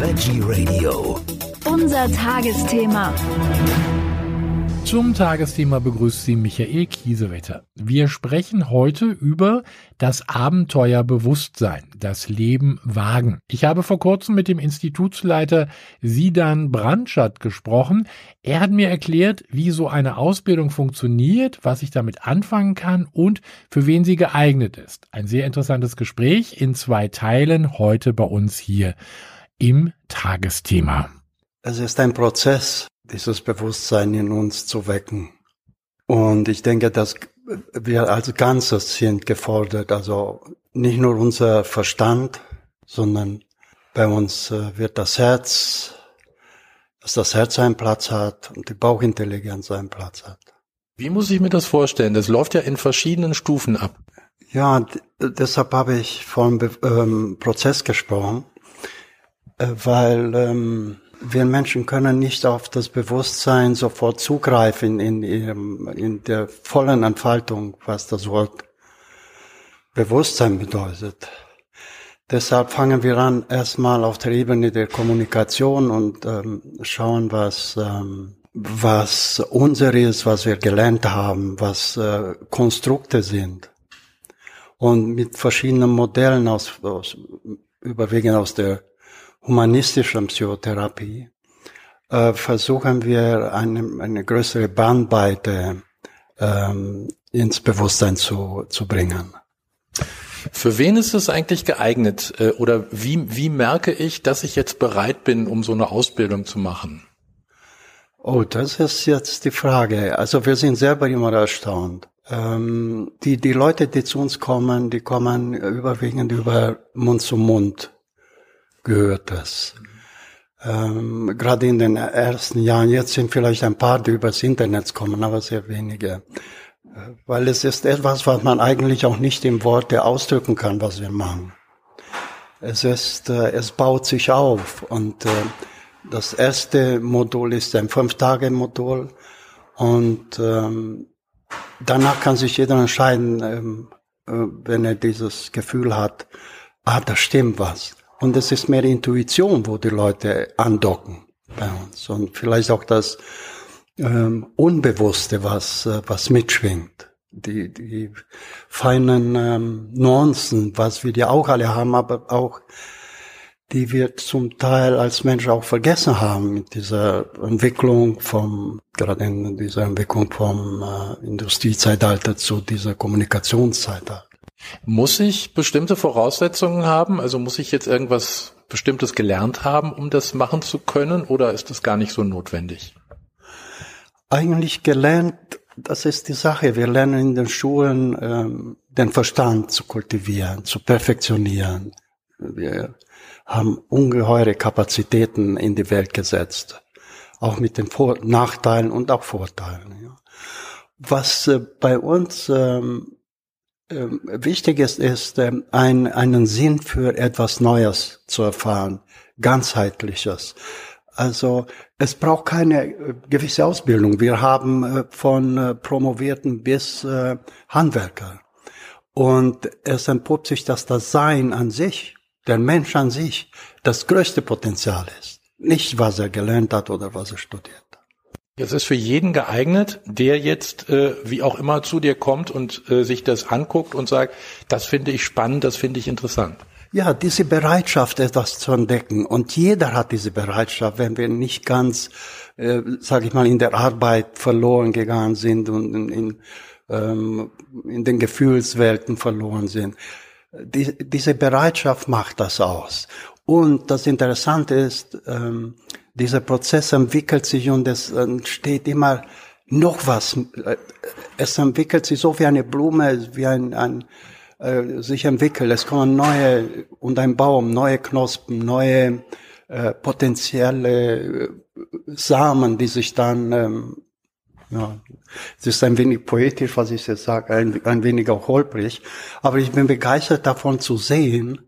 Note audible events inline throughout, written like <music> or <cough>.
Veggie Radio. Unser Tagesthema. Zum Tagesthema begrüßt Sie Michael Kiesewetter. Wir sprechen heute über das Abenteuer Bewusstsein, das Leben wagen. Ich habe vor kurzem mit dem Institutsleiter Sidan Brandschat gesprochen. Er hat mir erklärt, wie so eine Ausbildung funktioniert, was ich damit anfangen kann und für wen sie geeignet ist. Ein sehr interessantes Gespräch in zwei Teilen heute bei uns hier im Tagesthema. Es ist ein Prozess, dieses Bewusstsein in uns zu wecken. Und ich denke, dass wir als Ganzes sind gefordert, also nicht nur unser Verstand, sondern bei uns äh, wird das Herz, dass das Herz einen Platz hat und die Bauchintelligenz einen Platz hat. Wie muss ich mir das vorstellen? Das läuft ja in verschiedenen Stufen ab. Ja, deshalb habe ich vom ähm, Prozess gesprochen, weil ähm, wir Menschen können nicht auf das Bewusstsein sofort zugreifen in, ihrem, in der vollen Entfaltung, was das Wort Bewusstsein bedeutet. Deshalb fangen wir an, erstmal auf der Ebene der Kommunikation und ähm, schauen, was, ähm, was unser ist, was wir gelernt haben, was äh, Konstrukte sind. Und mit verschiedenen Modellen aus, aus überwiegend aus der humanistischen Psychotherapie äh, versuchen wir eine, eine größere Bandbreite ähm, ins Bewusstsein zu, zu bringen. Für wen ist es eigentlich geeignet äh, oder wie, wie merke ich, dass ich jetzt bereit bin, um so eine Ausbildung zu machen? Oh, das ist jetzt die Frage. Also wir sind selber immer erstaunt. Ähm, die, die Leute, die zu uns kommen, die kommen überwiegend über Mund zu Mund gehört das. Ähm, gerade in den ersten Jahren, jetzt sind vielleicht ein paar, die übers Internet kommen, aber sehr wenige. Äh, weil es ist etwas, was man eigentlich auch nicht in Worte ausdrücken kann, was wir machen. Es ist, äh, es baut sich auf und äh, das erste Modul ist ein Fünf-Tage-Modul und ähm, danach kann sich jeder entscheiden, ähm, äh, wenn er dieses Gefühl hat, ah, da stimmt was. Und es ist mehr Intuition, wo die Leute andocken bei uns. Und vielleicht auch das ähm, Unbewusste, was, äh, was mitschwingt. Die, die feinen ähm, Nuancen, was wir ja auch alle haben, aber auch die wir zum Teil als Mensch auch vergessen haben mit dieser Entwicklung vom, gerade in dieser Entwicklung vom äh, Industriezeitalter zu dieser Kommunikationszeitalter. Muss ich bestimmte Voraussetzungen haben? Also muss ich jetzt irgendwas Bestimmtes gelernt haben, um das machen zu können, oder ist das gar nicht so notwendig? Eigentlich gelernt, das ist die Sache. Wir lernen in den Schulen ähm, den Verstand zu kultivieren, zu perfektionieren. Wir haben ungeheure Kapazitäten in die Welt gesetzt, auch mit den Vor Nachteilen und auch Vorteilen. Ja. Was äh, bei uns ähm, ähm, wichtig ist, ist ähm, ein, einen Sinn für etwas Neues zu erfahren, ganzheitliches. Also es braucht keine äh, gewisse Ausbildung. Wir haben äh, von äh, Promovierten bis äh, Handwerker. Und es entpuppt sich, dass das Sein an sich, der Mensch an sich, das größte Potenzial ist. Nicht, was er gelernt hat oder was er studiert. Es ist für jeden geeignet, der jetzt äh, wie auch immer zu dir kommt und äh, sich das anguckt und sagt, das finde ich spannend, das finde ich interessant. Ja, diese Bereitschaft, etwas zu entdecken. Und jeder hat diese Bereitschaft, wenn wir nicht ganz, äh, sage ich mal, in der Arbeit verloren gegangen sind und in, in, ähm, in den Gefühlswelten verloren sind. Die, diese Bereitschaft macht das aus. Und das Interessante ist, ähm, dieser Prozess entwickelt sich und es entsteht immer noch was. Es entwickelt sich so wie eine Blume, wie ein, ein äh, sich entwickelt. Es kommen neue und ein Baum, neue Knospen, neue äh, potenzielle äh, Samen, die sich dann ähm, ja, es ist ein wenig poetisch, was ich jetzt sage, ein, ein wenig auch holprig, aber ich bin begeistert davon zu sehen,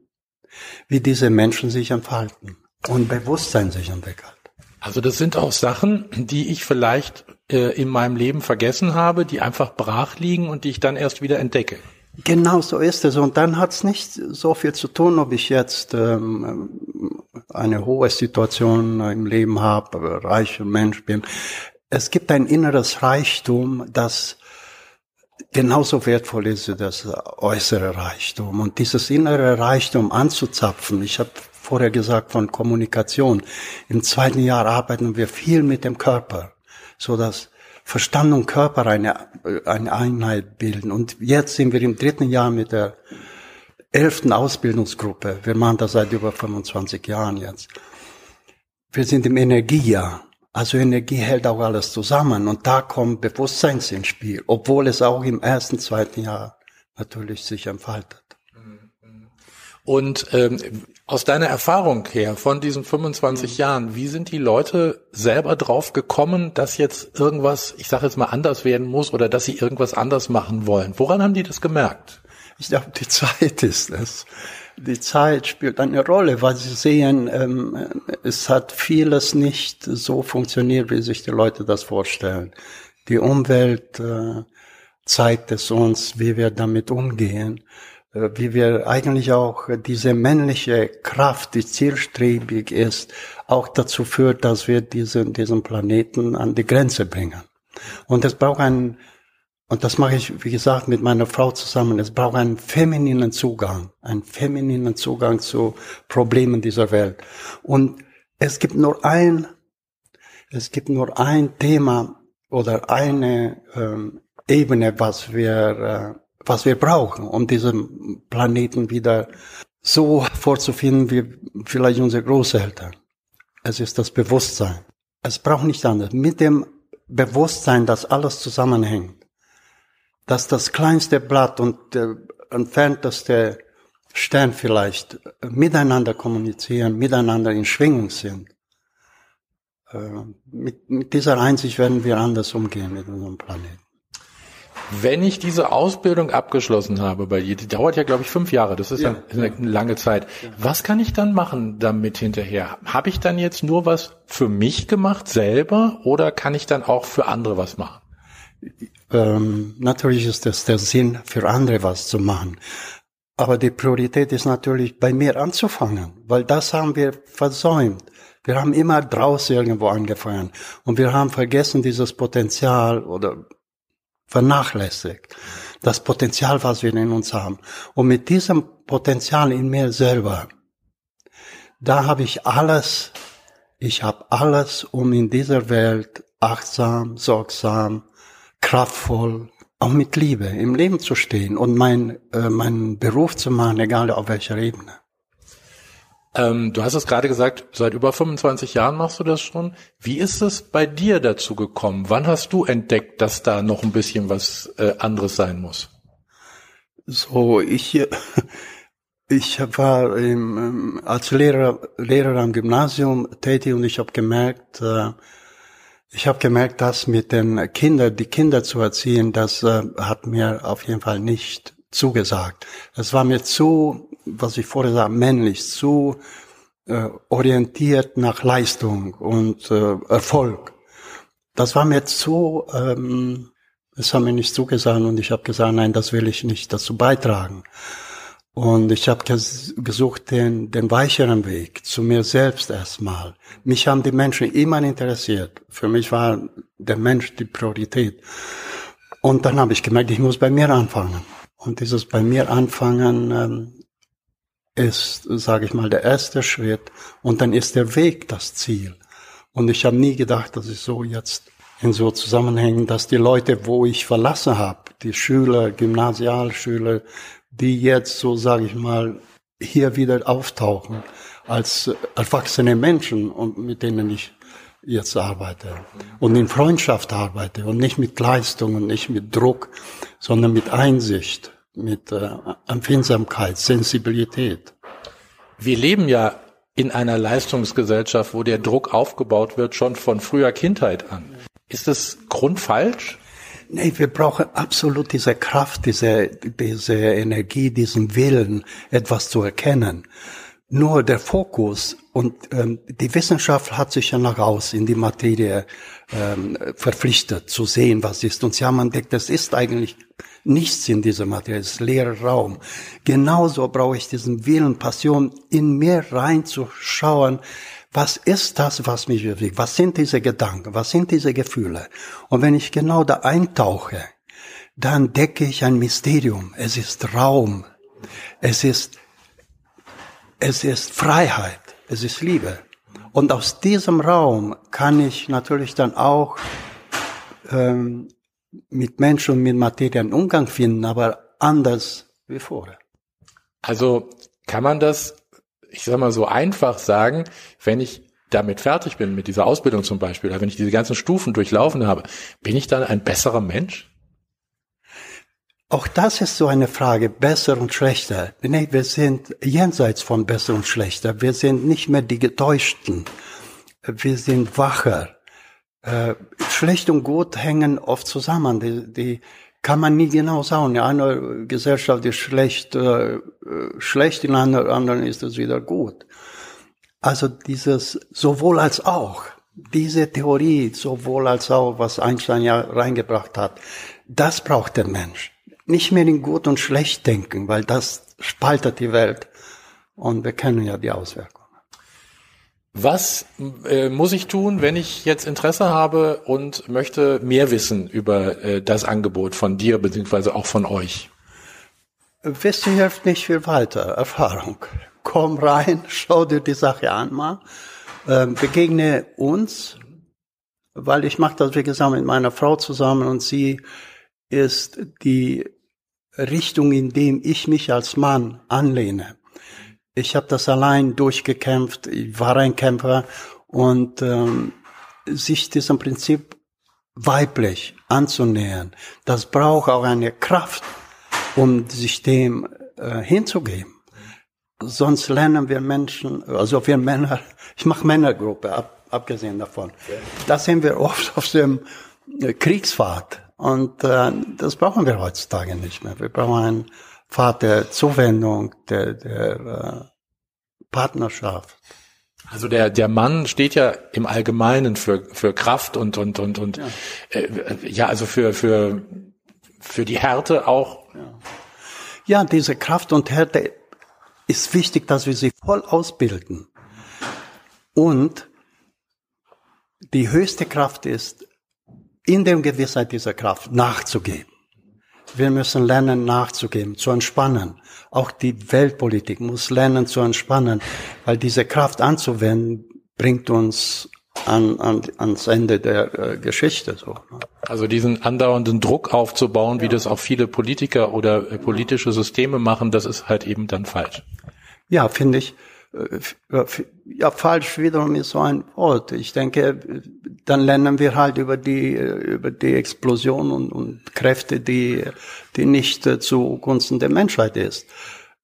wie diese Menschen sich entfalten und Bewusstsein sich entwickelt. Also das sind auch Sachen, die ich vielleicht äh, in meinem Leben vergessen habe, die einfach brach liegen und die ich dann erst wieder entdecke. Genau so ist es. Und dann hat es nicht so viel zu tun, ob ich jetzt ähm, eine hohe Situation im Leben habe, reicher Mensch bin. Es gibt ein inneres Reichtum, das genauso wertvoll ist wie das äußere Reichtum. Und dieses innere Reichtum anzuzapfen, ich habe vorher gesagt von Kommunikation. Im zweiten Jahr arbeiten wir viel mit dem Körper, so dass Verstand und Körper eine, eine Einheit bilden. Und jetzt sind wir im dritten Jahr mit der elften Ausbildungsgruppe. Wir machen das seit über 25 Jahren jetzt. Wir sind im Energiejahr. Also Energie hält auch alles zusammen und da kommt Bewusstsein ins Spiel, obwohl es auch im ersten, zweiten Jahr natürlich sich entfaltet. Und ähm, aus deiner Erfahrung her von diesen 25 mhm. Jahren, wie sind die Leute selber drauf gekommen, dass jetzt irgendwas, ich sage jetzt mal, anders werden muss oder dass sie irgendwas anders machen wollen? Woran haben die das gemerkt? Ich glaube, die Zeit ist es. Die Zeit spielt eine Rolle, weil sie sehen, ähm, es hat vieles nicht so funktioniert, wie sich die Leute das vorstellen. Die Umwelt äh, zeigt es uns, wie wir damit umgehen. Äh, wie wir eigentlich auch diese männliche Kraft, die zielstrebig ist, auch dazu führt, dass wir diesen, diesen Planeten an die Grenze bringen. Und es braucht einen, und das mache ich, wie gesagt, mit meiner Frau zusammen, es braucht einen femininen Zugang, einen femininen Zugang zu Problemen dieser Welt. Und es gibt nur ein, es gibt nur ein Thema oder eine ähm, Ebene, was wir äh, was wir brauchen, um diesen Planeten wieder so vorzufinden wie vielleicht unsere Großeltern. Es ist das Bewusstsein. Es braucht nicht anders. Mit dem Bewusstsein, dass alles zusammenhängt, dass das kleinste Blatt und der entfernteste Stern vielleicht miteinander kommunizieren, miteinander in Schwingung sind. Äh, mit, mit dieser Einsicht werden wir anders umgehen mit unserem Planeten. Wenn ich diese Ausbildung abgeschlossen habe bei die dauert ja, glaube ich, fünf Jahre, das ist ja, eine ja. lange Zeit. Ja. Was kann ich dann machen damit hinterher? Habe ich dann jetzt nur was für mich gemacht selber oder kann ich dann auch für andere was machen? Ähm, natürlich ist das der Sinn, für andere was zu machen. Aber die Priorität ist natürlich bei mir anzufangen, weil das haben wir versäumt. Wir haben immer draußen irgendwo angefangen und wir haben vergessen, dieses Potenzial oder vernachlässigt. Das Potenzial, was wir in uns haben. Und mit diesem Potenzial in mir selber, da habe ich alles, ich habe alles, um in dieser Welt achtsam, sorgsam, kraftvoll, auch mit Liebe im Leben zu stehen und mein, äh, meinen Beruf zu machen, egal auf welcher Ebene. Ähm, du hast es gerade gesagt, seit über 25 Jahren machst du das schon. Wie ist es bei dir dazu gekommen? Wann hast du entdeckt, dass da noch ein bisschen was äh, anderes sein muss? So, ich, <laughs> ich war im, ähm, als Lehrer, Lehrer am Gymnasium tätig und ich habe gemerkt, äh, ich habe gemerkt, dass mit den Kindern, die Kinder zu erziehen, das äh, hat mir auf jeden Fall nicht zugesagt. Es war mir zu was ich vorher sagte, männlich, zu äh, orientiert nach Leistung und äh, Erfolg. Das war mir zu, ähm, das haben mir nicht zugesagt und ich habe gesagt, nein, das will ich nicht dazu beitragen. Und ich habe ges gesucht den, den weicheren Weg zu mir selbst erstmal. Mich haben die Menschen immer interessiert. Für mich war der Mensch die Priorität. Und dann habe ich gemerkt, ich muss bei mir anfangen. Und dieses bei mir anfangen ähm, ist, sage ich mal, der erste Schritt und dann ist der Weg das Ziel. Und ich habe nie gedacht, dass ich so jetzt in so Zusammenhängen, dass die Leute, wo ich verlassen habe, die Schüler, Gymnasialschüler, die jetzt so, sage ich mal, hier wieder auftauchen als erwachsene Menschen und mit denen ich jetzt arbeite und in Freundschaft arbeite und nicht mit Leistung und nicht mit Druck, sondern mit Einsicht mit äh, Empfindsamkeit, Sensibilität. Wir leben ja in einer Leistungsgesellschaft, wo der Druck aufgebaut wird, schon von früher Kindheit an. Ist das grundfalsch? Nee, wir brauchen absolut diese Kraft, diese, diese Energie, diesen Willen, etwas zu erkennen. Nur der Fokus und ähm, die Wissenschaft hat sich ja nach raus in die Materie ähm, verpflichtet zu sehen, was ist. Und sie haben entdeckt, es ist eigentlich nichts in dieser Materie, es ist leerer Raum. Genauso brauche ich diesen Willen, Passion, in mir reinzuschauen, was ist das, was mich bewegt? Was sind diese Gedanken? Was sind diese Gefühle? Und wenn ich genau da eintauche, dann decke ich ein Mysterium. Es ist Raum. Es ist es ist Freiheit, es ist Liebe. Und aus diesem Raum kann ich natürlich dann auch ähm, mit Menschen und mit Materie einen Umgang finden, aber anders wie vorher. Also kann man das, ich sag mal so einfach sagen, wenn ich damit fertig bin, mit dieser Ausbildung zum Beispiel, wenn ich diese ganzen Stufen durchlaufen habe, bin ich dann ein besserer Mensch? Auch das ist so eine Frage, besser und schlechter. Nee, wir sind jenseits von besser und schlechter. Wir sind nicht mehr die Getäuschten. Wir sind wacher. Äh, schlecht und gut hängen oft zusammen. Die, die kann man nie genau sagen. In einer Gesellschaft ist schlecht, äh, schlecht, in einer anderen ist es wieder gut. Also dieses sowohl als auch, diese Theorie sowohl als auch, was Einstein ja reingebracht hat, das braucht der Mensch nicht mehr in gut und schlecht denken, weil das spaltet die Welt. Und wir kennen ja die Auswirkungen. Was äh, muss ich tun, wenn ich jetzt Interesse habe und möchte mehr wissen über äh, das Angebot von dir beziehungsweise auch von euch? Wissen hilft nicht viel weiter. Erfahrung. Komm rein, schau dir die Sache an mal, äh, begegne uns, weil ich mache das wie gesagt mit meiner Frau zusammen und sie ist die Richtung, in dem ich mich als Mann anlehne. Ich habe das allein durchgekämpft, ich war ein Kämpfer und ähm, sich diesem Prinzip weiblich anzunähern, das braucht auch eine Kraft, um sich dem äh, hinzugeben. Sonst lernen wir Menschen, also wir Männer, <laughs> ich mache Männergruppe, ab, abgesehen davon. Da sind wir oft auf dem äh, Kriegsfahrt und äh, das brauchen wir heutzutage nicht mehr. Wir brauchen einen Pfad der Zuwendung, der, der äh, Partnerschaft. Also der der Mann steht ja im Allgemeinen für für Kraft und und und und ja, äh, ja also für für für die Härte auch. Ja. ja, diese Kraft und Härte ist wichtig, dass wir sie voll ausbilden. Und die höchste Kraft ist in der Gewissheit dieser Kraft nachzugeben. Wir müssen lernen nachzugeben, zu entspannen. Auch die Weltpolitik muss lernen zu entspannen, weil diese Kraft anzuwenden bringt uns an, an, ans Ende der äh, Geschichte. So. Ne? Also diesen andauernden Druck aufzubauen, ja. wie das auch viele Politiker oder äh, politische Systeme machen, das ist halt eben dann falsch. Ja, finde ich. Äh, ja, falsch wiederum ist so ein Wort. Ich denke, dann lernen wir halt über die, über die Explosion und, und Kräfte, die, die nicht zugunsten der Menschheit ist.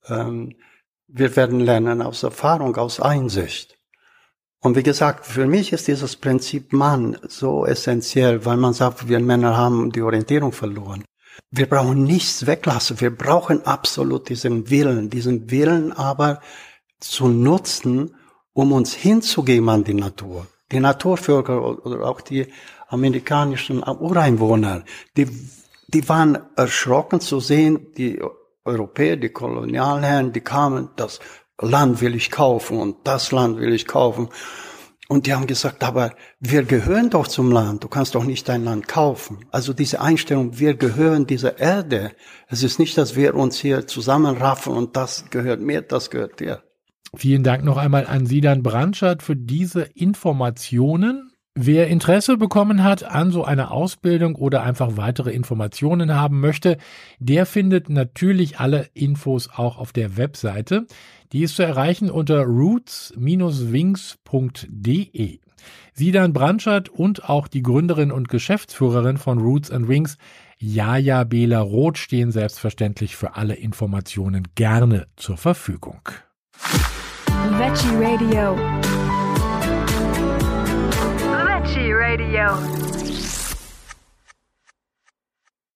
Ähm, wir werden lernen aus Erfahrung, aus Einsicht. Und wie gesagt, für mich ist dieses Prinzip Mann so essentiell, weil man sagt, wir Männer haben die Orientierung verloren. Wir brauchen nichts weglassen. Wir brauchen absolut diesen Willen, diesen Willen aber zu nutzen, um uns hinzugeben an die Natur. Die Naturvölker oder auch die amerikanischen Ureinwohner, die, die waren erschrocken zu sehen, die Europäer, die Kolonialherren, die kamen, das Land will ich kaufen und das Land will ich kaufen. Und die haben gesagt, aber wir gehören doch zum Land, du kannst doch nicht dein Land kaufen. Also diese Einstellung, wir gehören dieser Erde. Es ist nicht, dass wir uns hier zusammenraffen und das gehört mir, das gehört dir. Vielen Dank noch einmal an Sidan Brandschat für diese Informationen. Wer Interesse bekommen hat an so einer Ausbildung oder einfach weitere Informationen haben möchte, der findet natürlich alle Infos auch auf der Webseite. Die ist zu erreichen unter roots-wings.de. Sidan Brandschat und auch die Gründerin und Geschäftsführerin von Roots and Wings, Jaja Bela Roth, stehen selbstverständlich für alle Informationen gerne zur Verfügung. Veggie Radio. Veggie Radio.